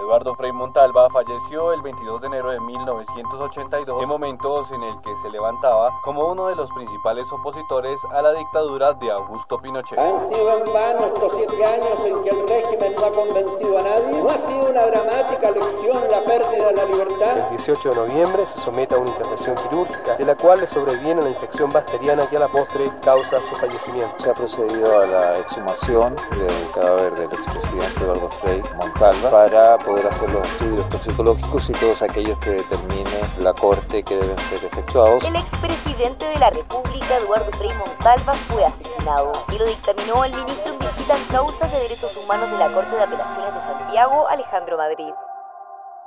Eduardo Frei Montalva falleció el 22 de enero de 1982 en momentos en el que se levantaba como uno de los principales opositores a la dictadura de Augusto Pinochet. Han sido en vano estos siete años en que el régimen no ha convencido a nadie. No ha sido una dramática lección la pérdida de la libertad. El 18 de noviembre se somete a una intervención quirúrgica de la cual le sobreviene la infección bacteriana que a la postre causa su fallecimiento. Se ha procedido a la exhumación del cadáver del expresidente Eduardo Frei Montalva para poder hacer los estudios toxicológicos y todos aquellos que determine la Corte que deben ser efectuados. El expresidente de la República, Eduardo Frei Montalva, fue asesinado. Así lo dictaminó el ministro en visita en causas de derechos humanos de la Corte de Apelaciones de Santiago, Alejandro Madrid.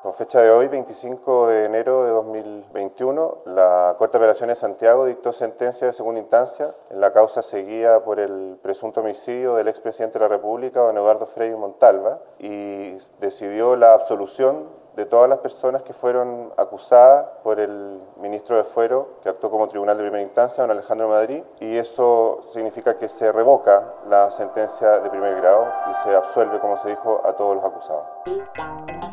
Con fecha de hoy, 25 de enero de 2021, la Corte de Apelaciones de Santiago dictó sentencia de segunda instancia en la causa seguida por el presunto homicidio del expresidente de la República, don Eduardo Frei Montalva, y decidió la absolución de todas las personas que fueron acusadas por el ministro de Fuero, que actuó como tribunal de primera instancia, don Alejandro Madrid, y eso significa que se revoca la sentencia de primer grado y se absuelve, como se dijo, a todos los acusados.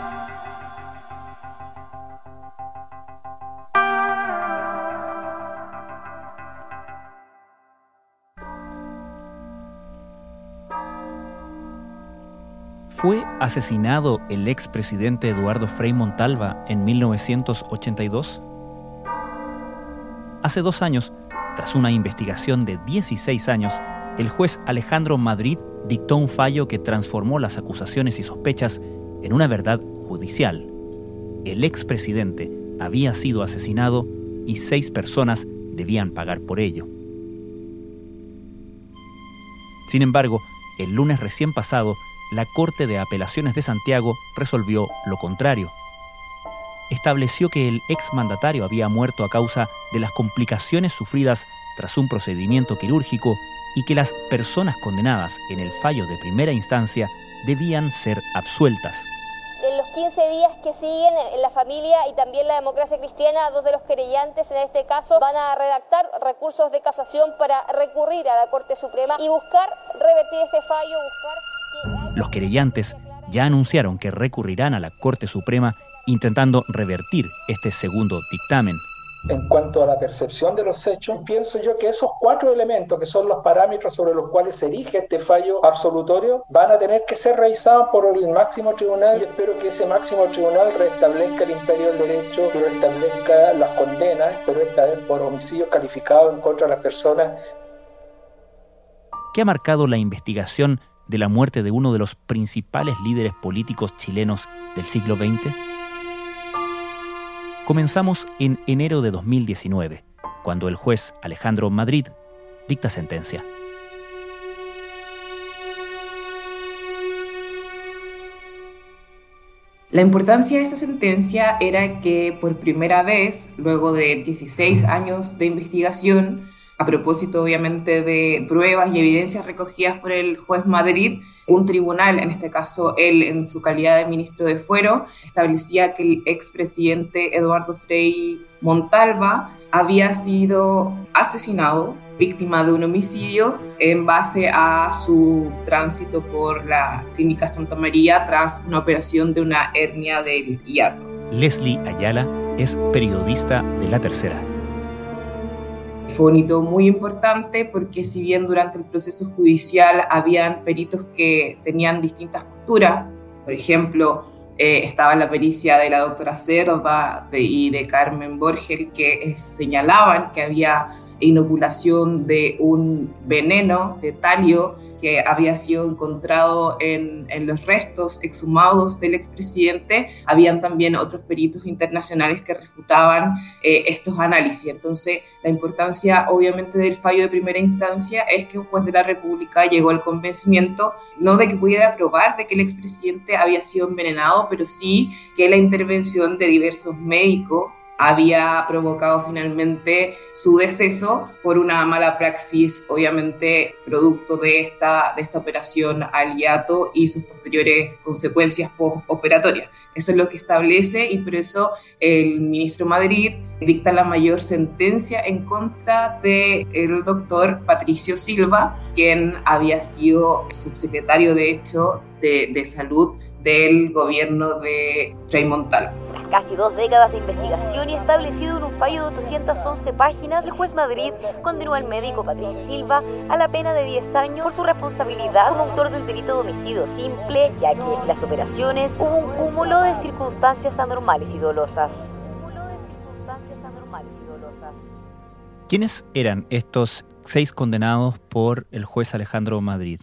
Asesinado el expresidente Eduardo Frei Montalva en 1982? Hace dos años, tras una investigación de 16 años, el juez Alejandro Madrid dictó un fallo que transformó las acusaciones y sospechas en una verdad judicial. El expresidente había sido asesinado y seis personas debían pagar por ello. Sin embargo, el lunes recién pasado, la Corte de Apelaciones de Santiago resolvió lo contrario. Estableció que el exmandatario había muerto a causa de las complicaciones sufridas tras un procedimiento quirúrgico y que las personas condenadas en el fallo de primera instancia debían ser absueltas. En los 15 días que siguen, la familia y también la democracia cristiana, dos de los querellantes en este caso, van a redactar recursos de casación para recurrir a la Corte Suprema y buscar revertir ese fallo, buscar los querellantes ya anunciaron que recurrirán a la Corte Suprema intentando revertir este segundo dictamen. En cuanto a la percepción de los hechos, pienso yo que esos cuatro elementos, que son los parámetros sobre los cuales se erige este fallo absolutorio, van a tener que ser revisados por el máximo tribunal y espero que ese máximo tribunal restablezca el imperio del derecho y restablezca las condenas, pero esta vez por homicidio calificado en contra de las personas. ¿Qué ha marcado la investigación de la muerte de uno de los principales líderes políticos chilenos del siglo XX? Comenzamos en enero de 2019, cuando el juez Alejandro Madrid dicta sentencia. La importancia de esa sentencia era que por primera vez, luego de 16 años de investigación, a propósito obviamente de pruebas y evidencias recogidas por el juez Madrid, un tribunal, en este caso él en su calidad de ministro de Fuero, establecía que el expresidente Eduardo Frei Montalva había sido asesinado, víctima de un homicidio, en base a su tránsito por la Clínica Santa María tras una operación de una hernia del hiato. Leslie Ayala es periodista de La Tercera. Fue un muy importante porque si bien durante el proceso judicial habían peritos que tenían distintas posturas, por ejemplo, eh, estaba la pericia de la doctora Cerda y de Carmen Borgel que señalaban que había inoculación de un veneno de talio que había sido encontrado en, los restos exhumados del expresidente, habían también otros peritos internacionales que refutaban eh, estos análisis. Entonces, la importancia obviamente del fallo de primera instancia es que un juez de la República llegó al convencimiento no de que pudiera probar de que el expresidente había sido envenenado, pero sí que la intervención de diversos médicos había provocado finalmente su deceso por una mala praxis, obviamente producto de esta, de esta operación al hiato y sus posteriores consecuencias postoperatorias. Eso es lo que establece y por eso el ministro Madrid dicta la mayor sentencia en contra del el doctor Patricio Silva, quien había sido subsecretario de hecho de, de salud del gobierno de Frei Montal. Tras casi dos décadas de investigación y establecido en un fallo de 811 páginas, el juez Madrid condenó al médico Patricio Silva a la pena de 10 años por su responsabilidad como autor del delito de homicidio simple, ya que en las operaciones hubo un cúmulo de circunstancias anormales y dolosas. ¿Quiénes eran estos seis condenados por el juez Alejandro Madrid?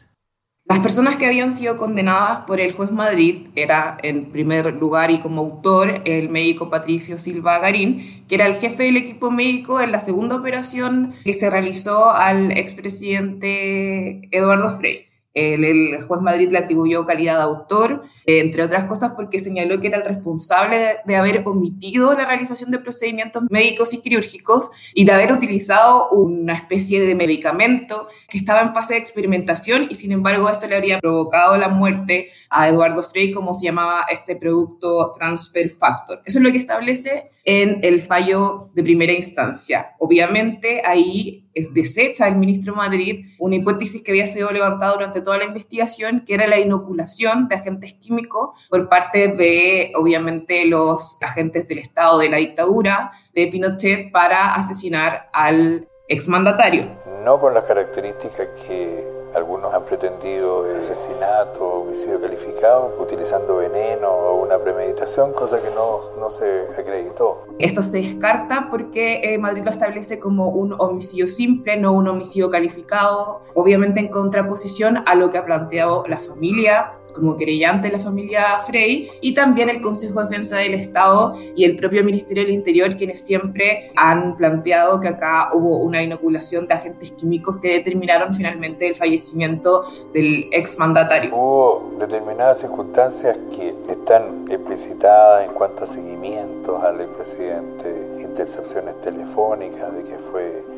Las personas que habían sido condenadas por el juez Madrid era, en primer lugar y como autor, el médico Patricio Silva Garín, que era el jefe del equipo médico en la segunda operación que se realizó al expresidente Eduardo Frei. El, juez Madrid le atribuyó calidad de autor, eh, entre otras cosas porque señaló que era el responsable de, haber omitido la realización de procedimientos médicos y quirúrgicos y de haber utilizado una especie de medicamento que estaba en fase de experimentación y sin embargo esto le habría provocado la muerte a Eduardo Frey, como se llamaba este producto transfer factor. Eso es lo que establece en el fallo de primera instancia. Obviamente ahí es desecha el ministro Madrid una hipótesis que había sido levantada durante toda la investigación, que era la inoculación de agentes químicos por parte de, obviamente, los agentes del Estado de la dictadura de Pinochet para asesinar al exmandatario. No por las características que algunos han pretendido asesinato, homicidio calificado, utilizando veneno o una premeditación, cosa que no, no se acreditó. Esto se descarta porque eh, Madrid lo establece como un homicidio simple, no un homicidio calificado, obviamente en contraposición a lo que ha planteado la familia como querellante de la familia Frey y también el Consejo de Defensa del Estado y el propio Ministerio del Interior, quienes siempre han planteado que acá hubo una inoculación de agentes químicos que determinaron finalmente el fallecimiento del exmandatario. Hubo determinadas circunstancias que están explicitadas en cuanto a seguimientos al expresidente, intercepciones telefónicas de que fue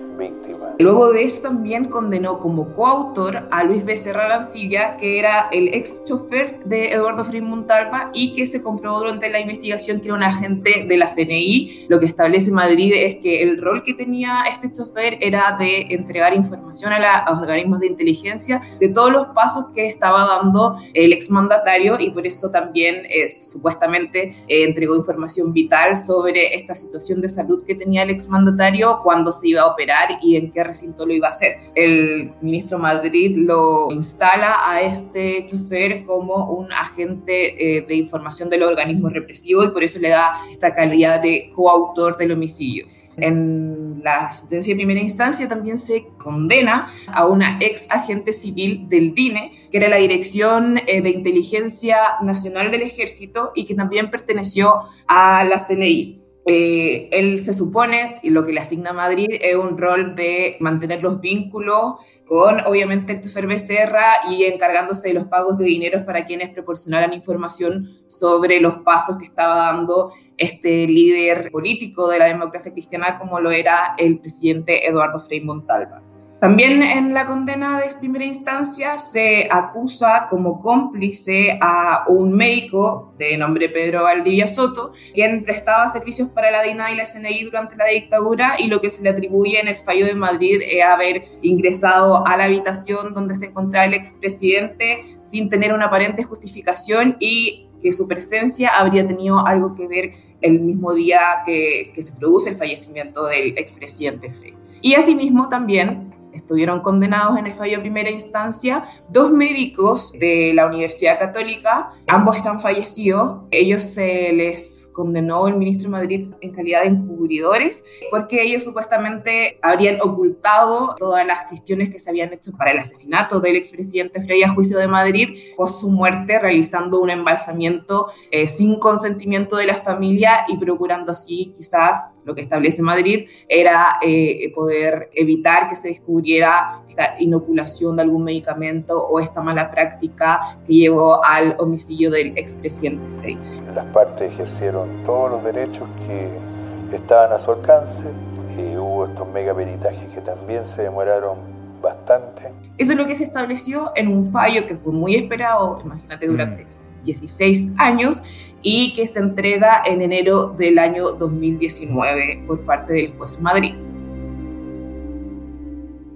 Luego de eso también condenó como coautor a Luis Becerra Lancilla, que era el ex chofer de Eduardo Frei Montalva y que se comprobó durante la investigación que era un agente de la CNI. Lo que establece Madrid es que el rol que tenía este chofer era de entregar información a, los organismos de inteligencia de todos los pasos que estaba dando el exmandatario y por eso también supuestamente eh, entregó información vital sobre esta situación de salud que tenía el exmandatario cuando se iba a operar y en qué recinto lo iba a hacer. El ministro Madrid lo instala a este chofer como un agente eh, de información del organismo represivo y por eso le da esta calidad de coautor del homicidio. En la sentencia de primera instancia también se condena a una ex agente civil del DINE, que era la Dirección eh, de Inteligencia Nacional del Ejército y que también perteneció a la CNI. Eh, él se supone, y lo que le asigna a Madrid es un rol de mantener los vínculos con, obviamente, el chofer Becerra y encargándose de los pagos de dineros para quienes proporcionaran información sobre los pasos que estaba dando este líder político de la democracia cristiana, como lo era el presidente Eduardo Frei Montalva. También en la condena de primera instancia se acusa como cómplice a un médico de nombre Pedro Valdivia Soto, quien prestaba servicios para la DINA y la SNI durante la dictadura y lo que se le atribuye en el fallo de Madrid es haber ingresado a la habitación donde se encontraba el expresidente sin tener una aparente justificación y que su presencia habría tenido algo que ver el mismo día que, que se produce el fallecimiento del expresidente Frey. Y asimismo también estuvieron condenados en el fallo de primera instancia. Dos médicos de la Universidad Católica, ambos están fallecidos, ellos se les condenó el ministro de Madrid en calidad de encubridores porque ellos supuestamente habrían ocultado todas las gestiones que se habían hecho para el asesinato del expresidente Frey a juicio de Madrid por su muerte realizando un embalsamiento eh, sin consentimiento de la familia y procurando así quizás lo que establece Madrid era eh, poder evitar que se descubriera esta inoculación de algún medicamento o esta mala práctica que llevó al homicidio del expresidente Frey. Las partes ejercieron todos los derechos que estaban a su alcance. y hubo estos megaperitajes que también se demoraron bastante. Eso es lo que se estableció en un fallo que fue muy esperado, imagínate, durante 16 mm. años y que se entrega en enero del año 2019 por parte del juez Madrid.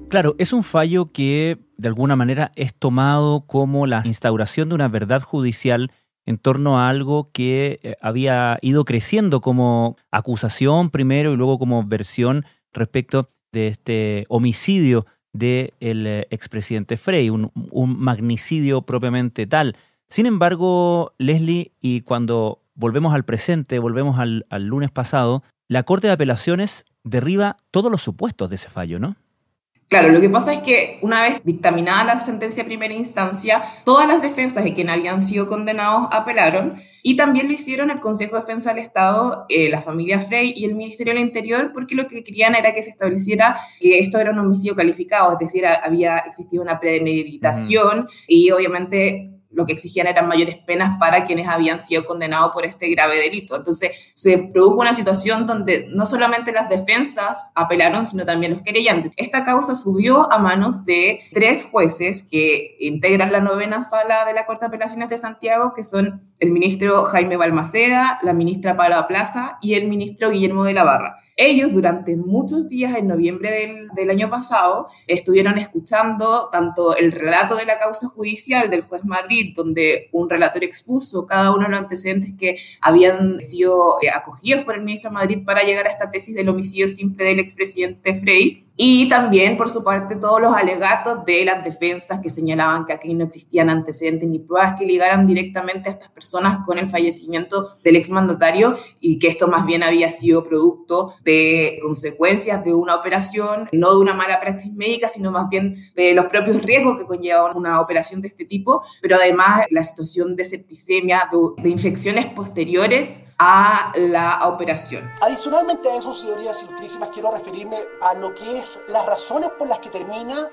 Claro, es un fallo que de alguna manera es tomado como la instauración de una verdad judicial en torno a algo que eh, había ido creciendo como acusación primero y luego como versión respecto de este homicidio del eh, expresidente Frey, un, magnicidio propiamente tal. Sin embargo, Leslie, y cuando volvemos al presente, volvemos al, al lunes pasado, la Corte de Apelaciones derriba todos los supuestos de ese fallo, ¿no? Claro, lo que pasa es que una vez dictaminada la sentencia de primera instancia, todas las defensas de quienes habían sido condenados apelaron y también lo hicieron el Consejo de Defensa del Estado, eh, la familia Frey y el Ministerio del Interior, porque lo que querían era que se estableciera que esto era un homicidio calificado, es decir, había existido una premeditación y obviamente lo que exigían eran mayores penas para quienes habían sido condenados por este grave delito. Entonces, se produjo una situación donde no solamente las defensas apelaron, sino también los querellantes. Esta causa subió a manos de tres jueces que integran la novena sala de la Corte de Apelaciones de Santiago, que son el ministro Jaime Balmaceda, la ministra Paula Plaza y el ministro Guillermo de la Barra. Ellos durante muchos días en noviembre del, año pasado estuvieron escuchando tanto el relato de la causa judicial del juez Madrid, donde un relator expuso cada uno de los antecedentes que habían sido eh, acogidos por el ministro Madrid para llegar a esta tesis del homicidio simple del expresidente Frey, y también, por su parte, todos los alegatos de las defensas que señalaban que aquí no existían antecedentes ni pruebas que ligaran directamente a estas personas con el fallecimiento del exmandatario y que esto más bien había sido producto de consecuencias de una operación, no de una mala praxis médica, sino más bien de los propios riesgos que conllevaban una operación de este tipo, pero además la situación de septicemia, de, de infecciones posteriores a la operación. Adicionalmente a eso, señorías ilustrísimas, quiero referirme a lo que es las razones por las que termina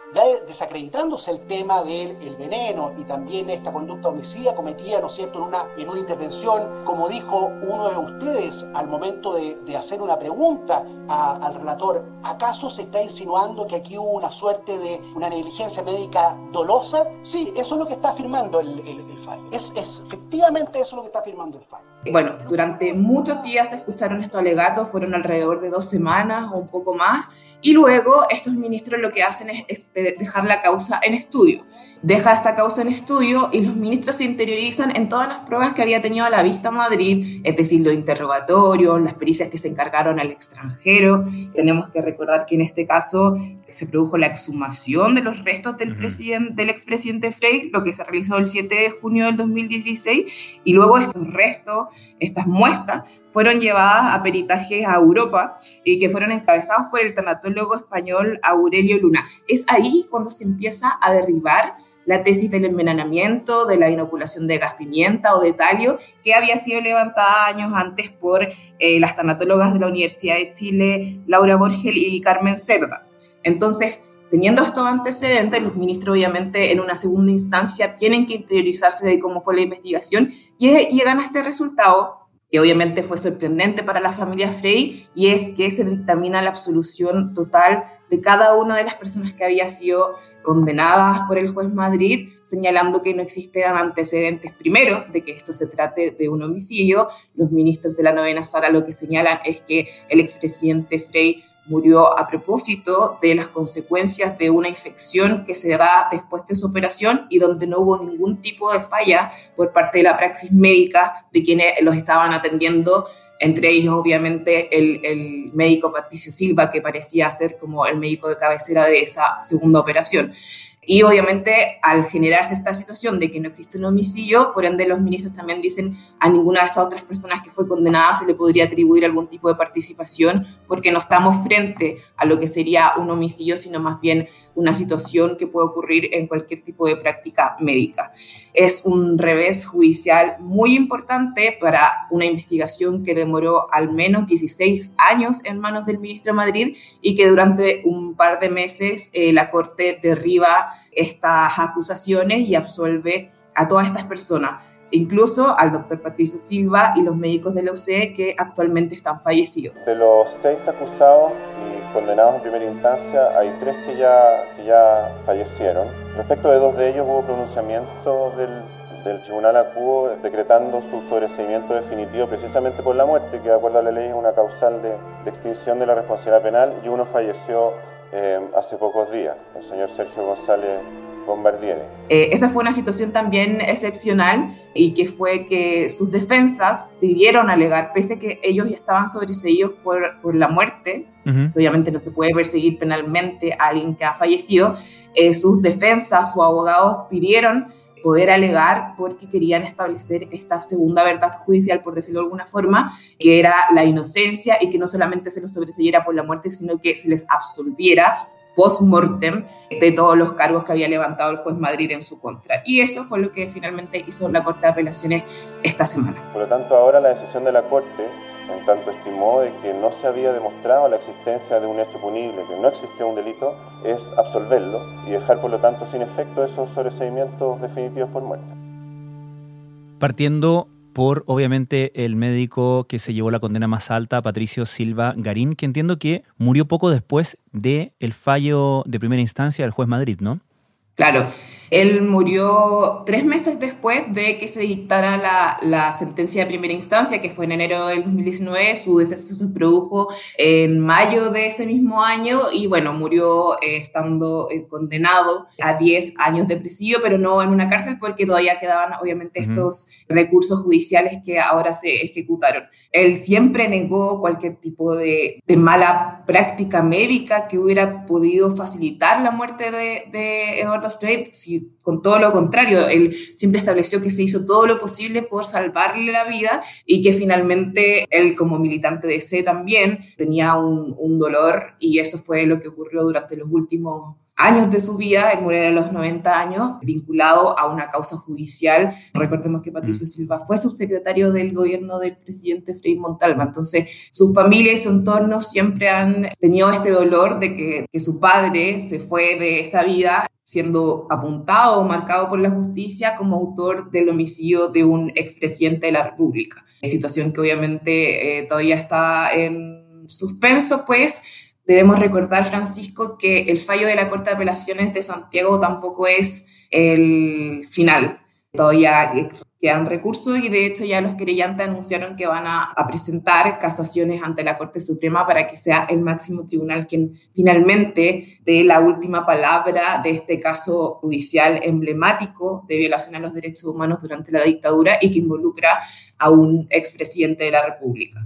desacreditándose el tema del veneno y también esta conducta homicida cometida, ¿no es cierto?, en una, en una intervención, como dijo uno de ustedes al momento de, de hacer una pregunta al relator, ¿acaso se está insinuando que aquí hubo una suerte de una negligencia médica dolosa? Sí, eso es lo que está afirmando el, el, el fallo. Es, es, efectivamente eso es lo que está afirmando el fallo. Bueno, durante muchos días se escucharon estos alegatos, fueron alrededor de dos semanas o un poco más, y luego estos ministros lo que hacen es dejar la causa en estudio deja esta causa en estudio y los ministros se interiorizan en todas las pruebas que había tenido a la vista Madrid, es decir, los interrogatorios, las pericias que se encargaron al extranjero. Tenemos que recordar que en este caso se produjo la exhumación de los restos del, presidente, del expresidente Frey, lo que se realizó el 7 de junio del 2016, y luego estos restos, estas muestras, fueron llevadas a peritajes a Europa y que fueron encabezados por el tanatólogo español Aurelio Luna. Es ahí cuando se empieza a derribar la tesis del envenenamiento, de la inoculación de gas pimienta o de talio, que había sido levantada años antes por eh, las tanatólogas de la Universidad de Chile, Laura Borgel y Carmen Cerda. Entonces, teniendo estos antecedentes, los ministros obviamente en una segunda instancia tienen que interiorizarse de cómo fue la investigación y llegan a este resultado que obviamente fue sorprendente para la familia Frey, y es que se dictamina la absolución total de cada una de las personas que había sido condenadas por el juez Madrid, señalando que no existían antecedentes primero de que esto se trate de un homicidio. Los ministros de la novena sala lo que señalan es que el expresidente Frey murió a propósito de las consecuencias de una infección que se da después de su operación y donde no hubo ningún tipo de falla por parte de la praxis médica de quienes los estaban atendiendo, entre ellos obviamente el, el médico Patricio Silva, que parecía ser como el médico de cabecera de esa segunda operación. Y obviamente al generarse esta situación de que no existe un homicidio, por ende los ministros también dicen a ninguna de estas otras personas que fue condenada se le podría atribuir algún tipo de participación porque no estamos frente a lo que sería un homicidio, sino más bien una situación que puede ocurrir en cualquier tipo de práctica médica. Es un revés judicial muy importante para una investigación que demoró al menos 16 años en manos del ministro de Madrid y que durante un par de meses eh, la Corte derriba estas acusaciones y absolve a todas estas personas. incluso al doctor Patricio Silva y los médicos de la UCE que actualmente están fallecidos. De los seis acusados y condenados en primera instancia, hay tres que ya, que ya fallecieron. Respecto de dos de ellos hubo pronunciamiento del, del Tribunal Acuo decretando su sobreseimiento definitivo precisamente por la muerte, que de acuerdo a la ley es una causal de, de extinción de la responsabilidad penal, y uno falleció eh, hace pocos días, el señor Sergio González Bombardiere. Eh, esa fue una situación también excepcional y que fue que sus defensas pidieron alegar, pese a que ellos ya estaban sobreseídos por, por la muerte, Ujú. obviamente no se puede perseguir penalmente a alguien que ha fallecido, eh, sus defensas o abogados pidieron poder alegar porque querían establecer esta segunda verdad judicial, por decirlo de alguna forma, que era la inocencia y que no solamente se los sobreseyera por la muerte, sino que se les absolviera post-mortem de todos los cargos que había levantado el juez Madrid en su contra. Y eso fue lo que finalmente hizo la Corte de Apelaciones esta semana. Por lo tanto, ahora la decisión de la Corte, en tanto estimó de que no se había demostrado la existencia de un hecho punible, que no existió un delito, es absolverlo y dejar, por lo tanto, sin efecto esos sobreseimientos definitivos por muerte. Partiendo por, obviamente, el médico que se llevó la condena más alta, Patricio Silva Garín, que entiendo que murió poco después del el fallo de primera instancia del juez Madrid, ¿no? Claro, él murió tres meses después de que se dictara la, la, sentencia de primera instancia, que fue en enero del 2019. Su deceso se produjo en mayo de ese mismo año y bueno, murió eh, estando eh, condenado a 10 años de presidio, pero no en una cárcel porque todavía quedaban obviamente uh -huh. estos recursos judiciales que ahora se ejecutaron. Él siempre negó cualquier tipo de, de mala práctica médica que hubiera podido facilitar la muerte de, de Eduardo Frey, si con todo lo contrario, él siempre estableció que se hizo todo lo posible por salvarle la vida y que finalmente él como militante de C también tenía un, un dolor y eso fue lo que ocurrió durante los últimos años de su vida, él murió a los 90 años, vinculado a una causa judicial. Recordemos que Patricio Silva fue subsecretario del gobierno del presidente Frei Montalva, entonces su familia y su entorno siempre han tenido este dolor de que, que su padre se fue de esta vida siendo apuntado o marcado por la justicia como autor del homicidio de un expresidente de la República. Situación que obviamente eh, todavía está en suspenso, pues debemos recordar, Francisco, que el fallo de la Corte de Apelaciones de Santiago tampoco es el final. Todavía quedan recursos y de hecho ya los querellantes anunciaron que van a, a, presentar casaciones ante la Corte Suprema para que sea el máximo tribunal quien finalmente dé la última palabra de este caso judicial emblemático de violación a los derechos humanos durante la dictadura y que involucra a un expresidente de la República.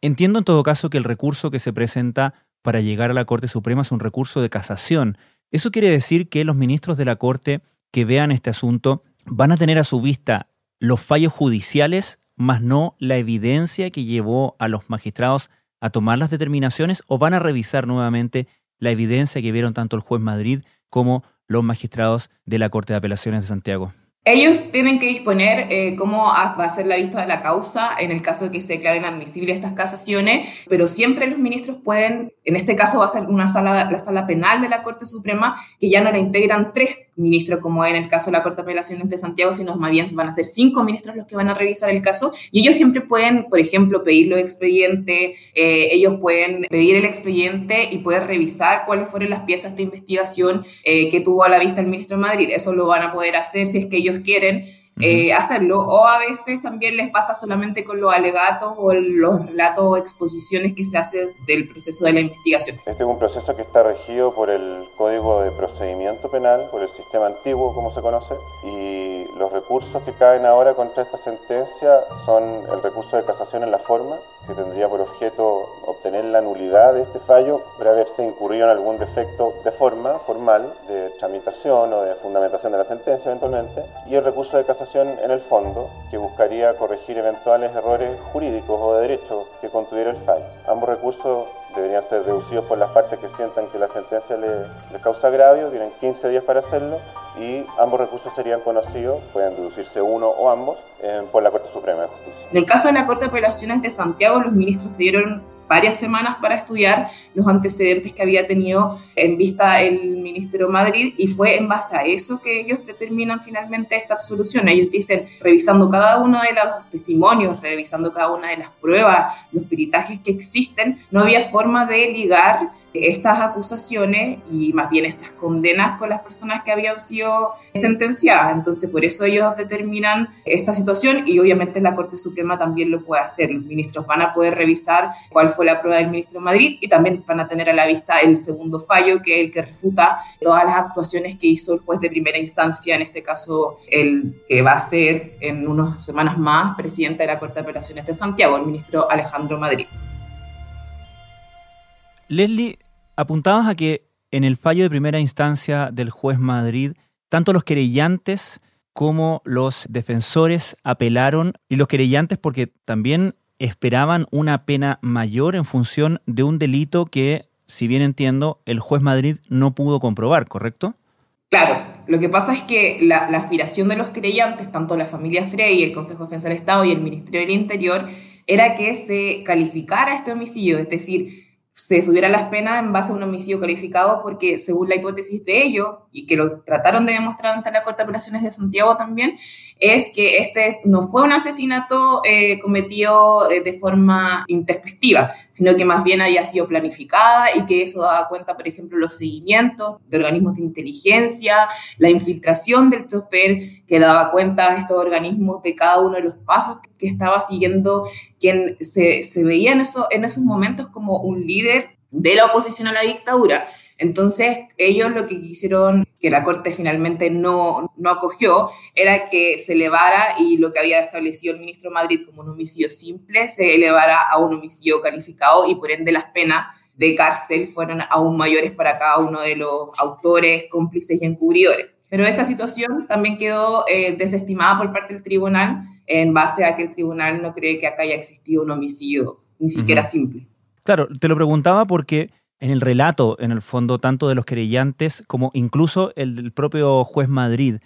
Entiendo en todo caso que el recurso que se presenta para llegar a la Corte Suprema es un recurso de casación. Eso quiere decir que los ministros de la Corte que vean este asunto van a tener a su vista los fallos judiciales, más no la evidencia que llevó a los magistrados a tomar las determinaciones, o van a revisar nuevamente la evidencia que vieron tanto el juez Madrid como los magistrados de la Corte de Apelaciones de Santiago. Ellos tienen que disponer eh, cómo va a ser la vista de la causa en el caso de que se declaren admisibles estas casaciones, pero siempre los ministros pueden, en este caso va a ser una sala, la sala penal de la Corte Suprema, que ya no la integran tres ministros como en el caso de la Corte de Apelaciones de Santiago, sino más bien van a ser cinco ministros los que van a revisar el caso y ellos siempre pueden, por ejemplo, pedir los expedientes, eh, ellos pueden pedir el expediente y poder revisar cuáles fueron las piezas de investigación eh, que tuvo a la vista el ministro de Madrid. Eso lo van a poder hacer si es que ellos quieren eh, hacerlo, o a veces también les basta solamente con los alegatos o los relatos o exposiciones que se hacen del proceso de la investigación. Este es un proceso que está regido por el Código de Procedimiento Penal, por el sistema antiguo, como se conoce, y los recursos que caen ahora contra esta sentencia son el recurso de casación en la forma, que tendría por objeto obtener la nulidad de este fallo por haberse incurrido en algún defecto de forma formal, de tramitación o de fundamentación de la sentencia eventualmente, y el recurso de casación en el fondo, que buscaría corregir eventuales errores jurídicos o de derecho que contuviera el fallo. Ambos recursos deberían ser deducidos por las partes que sientan que la sentencia les, les causa agravio, tienen 15 días para hacerlo y ambos recursos serían conocidos, pueden deducirse uno o ambos, eh, por la Corte Suprema de Justicia. En el caso de la Corte de Apelaciones de Santiago, los ministros se dieron varias semanas para estudiar los antecedentes que había tenido en vista el Ministerio Madrid y fue en base a eso que ellos determinan finalmente esta absolución. Ellos dicen, revisando cada uno de los testimonios, revisando cada una de las pruebas, los peritajes que existen, no había forma de ligar estas acusaciones y más bien estas condenas con las personas que habían sido sentenciadas. Entonces, por eso ellos determinan esta situación y obviamente la Corte Suprema también lo puede hacer. Los ministros van a poder revisar cuál fue la prueba del ministro de Madrid y también van a tener a la vista el segundo fallo, que es el que refuta todas las actuaciones que hizo el juez de primera instancia, en este caso el que va a ser en unas semanas más presidente de la Corte de Apelaciones de Santiago, el ministro Alejandro Madrid. Leslie, apuntabas a que en el fallo de primera instancia del juez Madrid, tanto los querellantes como los defensores apelaron, y los querellantes porque también esperaban una pena mayor en función de un delito que, si bien entiendo, el juez Madrid no pudo comprobar, ¿correcto? Claro, lo que pasa es que la, aspiración de los creyentes, tanto la familia Frey, el Consejo de Defensa del Estado y el Ministerio del Interior, era que se calificara este homicidio, es decir, se subieran las penas en base a un homicidio calificado porque según la hipótesis de ellos, y que lo trataron de demostrar ante la Corte de Apelaciones de Santiago también, es que este no fue un asesinato eh, cometido eh, de forma intempestiva, sino que más bien había sido planificada y que eso daba cuenta, por ejemplo, los seguimientos de organismos de inteligencia, la infiltración del chofer, que daba cuenta a estos organismos de cada uno de los pasos que estaba siguiendo quien se, se veía en, eso, en esos momentos como un líder de la oposición a la dictadura. Entonces, ellos lo que quisieron, que la Corte finalmente no, no acogió, era que se elevara y lo que había establecido el ministro Madrid como un homicidio simple, se elevara a un homicidio calificado y por ende las penas de cárcel fueron aún mayores para cada uno de los autores, cómplices y encubridores. Pero esa situación también quedó eh, desestimada por parte del tribunal en base a que el tribunal no cree que acá haya existido un homicidio ni siquiera simple. Claro, te lo preguntaba porque en el relato, en el fondo, tanto de los querellantes como incluso el del propio juez Madrid,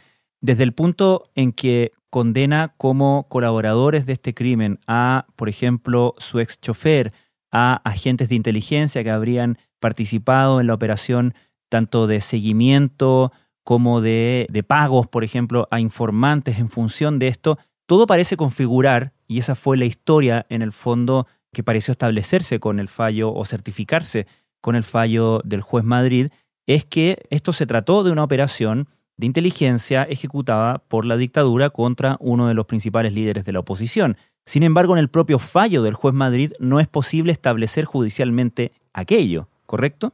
desde el punto en que condena como colaboradores de este crimen a, por ejemplo, su ex chofer, a agentes de inteligencia que habrían participado en la operación tanto de seguimiento como de, de pagos, por ejemplo, a informantes en función de esto, todo parece configurar, y esa fue la historia en el fondo que pareció establecerse con el fallo o certificarse con el fallo del juez Madrid, es que esto se trató de una operación de inteligencia ejecutada por la dictadura contra uno de los principales líderes de la oposición. Sin embargo, en el propio fallo del juez Madrid no es posible establecer judicialmente aquello, ¿correcto?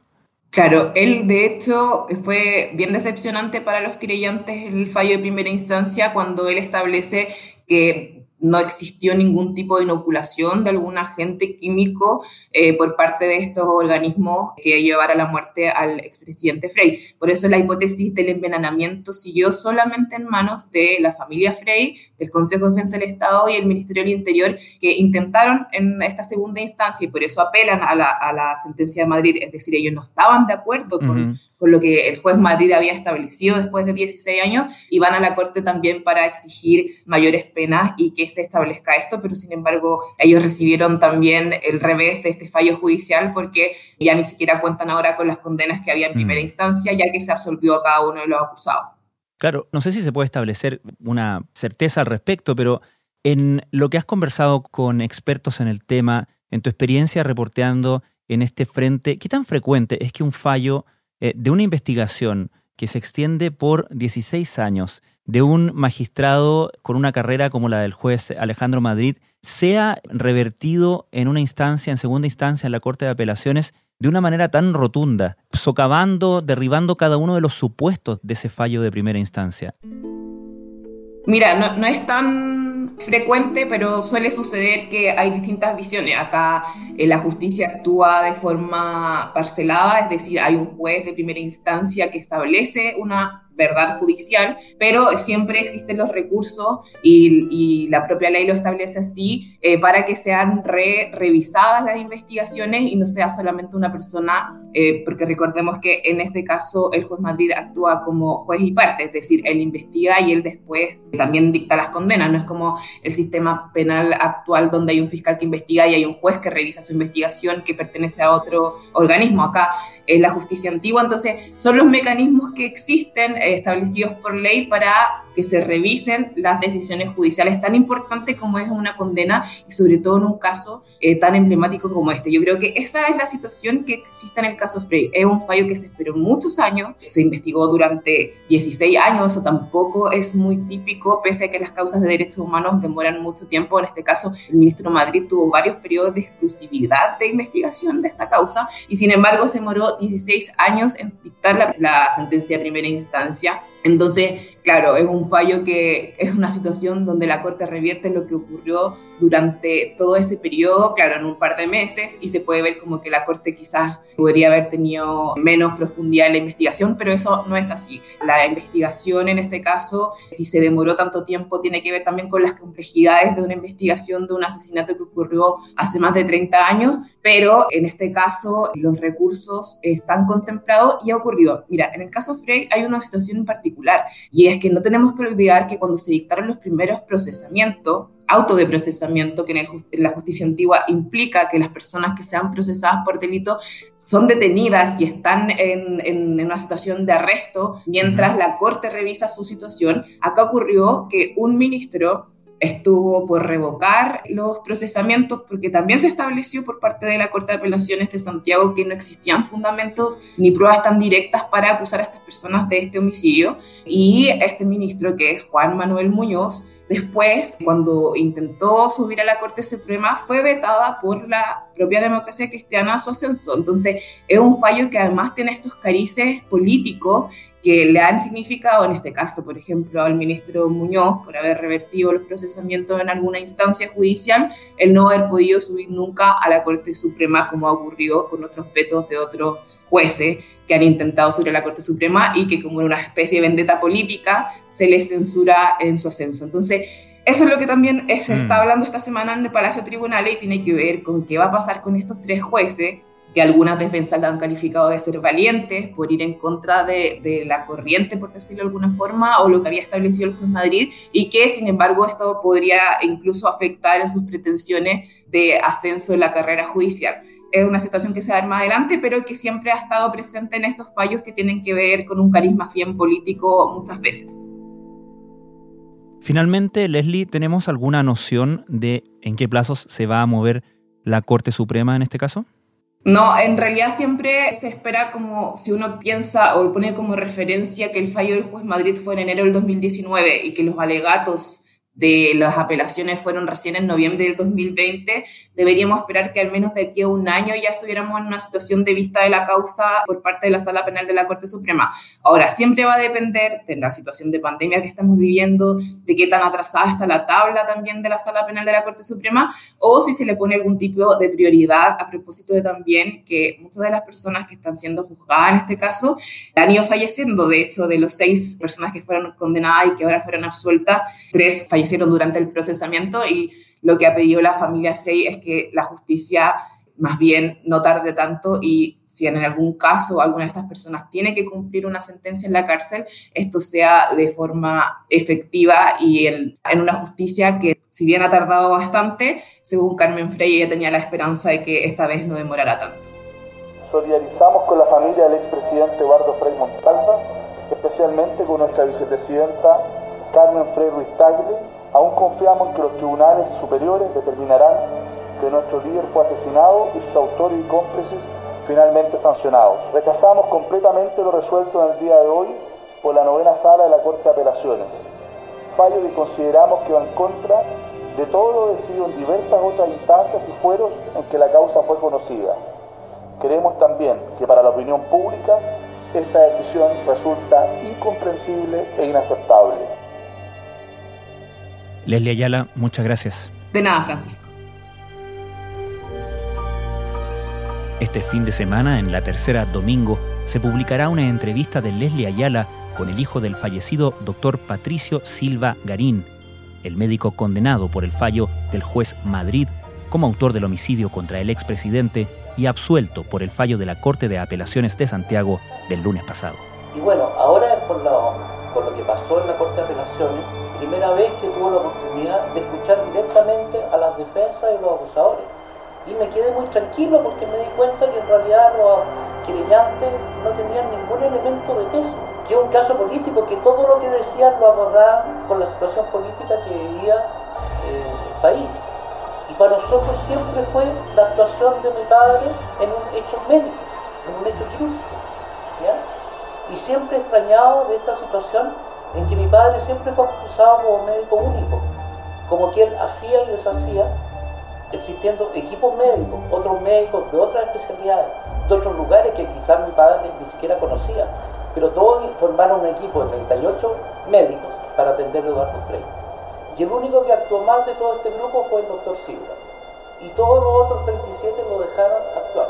Claro, él de hecho fue bien decepcionante para los creyentes el fallo de primera instancia cuando él establece que no existió ningún tipo de inoculación de algún agente químico eh, por parte de estos organismos que llevara a la muerte al expresidente Frey. Por eso la hipótesis del envenenamiento siguió solamente en manos de la familia Frey, del Consejo de Defensa del Estado y el Ministerio del Interior, que intentaron en esta segunda instancia y por eso apelan a la, sentencia de Madrid, es decir, ellos no estaban de acuerdo con con lo que el juez Madrid había establecido después de 16 años y van a la Corte también para exigir mayores penas y que se establezca esto, pero sin embargo ellos recibieron también el revés de este fallo judicial porque ya ni siquiera cuentan ahora con las condenas que había en primera mm. instancia ya que se absolvió a cada uno de los acusados. Claro, no sé si se puede establecer una certeza al respecto, pero en lo que has conversado con expertos en el tema, en tu experiencia reporteando en este frente, ¿qué tan frecuente es que un fallo eh, de una investigación que se extiende por 16 años de un magistrado con una carrera como la del juez Alejandro Madrid sea revertido en una instancia, en segunda instancia, en la Corte de Apelaciones, de una manera tan rotunda, socavando, derribando cada uno de los supuestos de ese fallo de primera instancia? Mira, no, no es tan frecuente, pero suele suceder que hay distintas visiones. Acá eh, la justicia actúa de forma parcelada, es decir, hay un juez de primera instancia que establece una verdad judicial, pero siempre existen los recursos y, la propia ley lo establece así eh, para que sean re, revisadas las investigaciones y no sea solamente una persona, eh, porque recordemos que en este caso el juez Madrid actúa como juez y parte, es decir, él investiga y él después también dicta las condenas, no es como el sistema penal actual donde hay un fiscal que investiga y hay un juez que revisa su investigación que pertenece a otro organismo. Acá es la justicia antigua, entonces son los mecanismos que existen establecidos por ley para que se revisen las decisiones judiciales tan importantes como es una condena y sobre todo en un caso eh, tan emblemático como este. Yo creo que esa es la situación que existe en el caso Frey. Es un fallo que se esperó muchos años, se investigó durante 16 años, eso tampoco es muy típico, pese a que las causas de derechos humanos demoran mucho tiempo. En este caso, el ministro Madrid tuvo varios periodos de exclusividad de investigación de esta causa y sin embargo se demoró 16 años en dictar la, la sentencia de primera instancia. Entonces, claro, es un fallo que es una situación donde la Corte revierte lo que ocurrió durante todo ese periodo, claro, en un par de meses, y se puede ver como que la Corte quizás podría haber tenido menos profundidad en la investigación, pero eso no es así. La investigación en este caso, si se demoró tanto tiempo, tiene que ver también con las complejidades de una investigación de un asesinato que ocurrió hace más de 30 años, pero en este caso los recursos están contemplados y ha ocurrido. Mira, en el caso Frey hay una situación en particular, y es que no tenemos que olvidar que cuando se dictaron los primeros procesamientos, auto de procesamiento, que en, la justicia antigua implica que las personas que sean procesadas por delito son detenidas y están en, en, una situación de arresto mientras la corte revisa su situación. Acá ocurrió que un ministro estuvo por revocar los procesamientos porque también se estableció por parte de la Corte de Apelaciones de Santiago que no existían fundamentos ni pruebas tan directas para acusar a estas personas de este homicidio y este ministro que es Juan Manuel Muñoz Después, cuando intentó subir a la Corte Suprema, fue vetada por la propia democracia cristiana a su ascenso. Entonces, es un fallo que además tiene estos carices políticos que le han significado, en este caso, por ejemplo, al ministro Muñoz, por haber revertido los procesamientos en alguna instancia judicial, el no haber podido subir nunca a la Corte Suprema como ha ocurrido con otros vetos de otros jueces que han intentado sobre la Corte Suprema y que como una especie de vendetta política se les censura en su ascenso. Entonces, eso es lo que también se está mm. hablando esta semana en el Palacio Tribunal y tiene que ver con qué va a pasar con estos tres jueces que algunas defensas lo han calificado de ser valientes por ir en contra de, de, la corriente, por decirlo de alguna forma, o lo que había establecido el juez Madrid, y que sin embargo esto podría incluso afectar en sus pretensiones de ascenso en la carrera judicial. Es una situación que se va a más adelante, pero que siempre ha estado presente en estos fallos que tienen que ver con un carisma bien político muchas veces. Finalmente, Leslie, ¿tenemos alguna noción de en qué plazos se va a mover la Corte Suprema en este caso? No, en realidad siempre se espera como, si uno piensa o pone como referencia que el fallo del juez Madrid fue en enero del 2019 y que los alegatos de las apelaciones fueron recién en noviembre del 2020, deberíamos esperar que al menos de aquí a un año ya estuviéramos en una situación de vista de la causa por parte de la Sala Penal de la Corte Suprema. Ahora, siempre va a depender de la situación de pandemia que estamos viviendo, de qué tan atrasada está la tabla también de la Sala Penal de la Corte Suprema, o si se le pone algún tipo de prioridad a propósito de también que muchas de las personas que están siendo juzgadas en este caso han ido falleciendo. De hecho, de los seis personas que fueron condenadas y que ahora fueron absueltas, tres fallecieron hicieron durante el procesamiento y lo que ha pedido la familia Frey es que la justicia más bien no tarde tanto y si en algún caso alguna de estas personas tiene que cumplir una sentencia en la cárcel, esto sea de forma efectiva y en una justicia que si bien ha tardado bastante, según Carmen Frey ella tenía la esperanza de que esta vez no demorará tanto. Solidarizamos con la familia del expresidente Eduardo Frei Montalva, especialmente con nuestra vicepresidenta Carmen Frey Ruiz Tagle, Aún confiamos en que los tribunales superiores determinarán que nuestro líder fue asesinado y sus autores y cómplices finalmente sancionados. Rechazamos completamente lo resuelto en el día de hoy por la novena sala de la Corte de Apelaciones, fallo que consideramos que va en contra de todo lo decidido en diversas otras instancias y fueros en que la causa fue conocida. Creemos también que para la opinión pública esta decisión resulta incomprensible e inaceptable. Leslie Ayala, muchas gracias. De nada, Francisco. Este fin de semana, en la tercera domingo, se publicará una entrevista de Leslie Ayala con el hijo del fallecido doctor Patricio Silva Garín, el médico condenado por el fallo del juez Madrid como autor del homicidio contra el expresidente y absuelto por el fallo de la Corte de Apelaciones de Santiago del lunes pasado. Y bueno, ahora por lo, con lo que pasó en la Corte de Apelaciones, primera vez que tuve la oportunidad de escuchar directamente a las defensas y los acusadores. Y me quedé muy tranquilo porque me di cuenta que en realidad los querellantes no tenían ningún elemento de peso. Que un caso político, que todo lo que decían lo abordaban con la situación política que vivía eh, el país. Y para nosotros siempre fue la actuación de mi padre en un hecho médico, en un hecho quirúrgico. Y siempre extrañado de esta situación en que mi padre siempre fue acusado como médico único, como quien hacía y deshacía, existiendo equipos médicos, otros médicos de otras especialidades, de otros lugares que quizás mi padre ni siquiera conocía, pero todos formaron un equipo de 38 médicos para atender a Eduardo Frei. Y el único que actuó mal de todo este grupo fue el doctor Silva. Y todos los otros 37 lo dejaron actuar.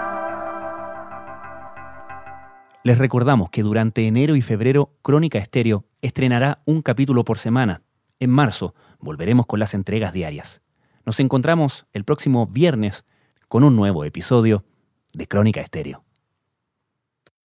Les recordamos que durante enero y febrero Crónica Estéreo estrenará un capítulo por semana. En marzo volveremos con las entregas diarias. Nos encontramos el próximo viernes con un nuevo episodio de Crónica Estéreo.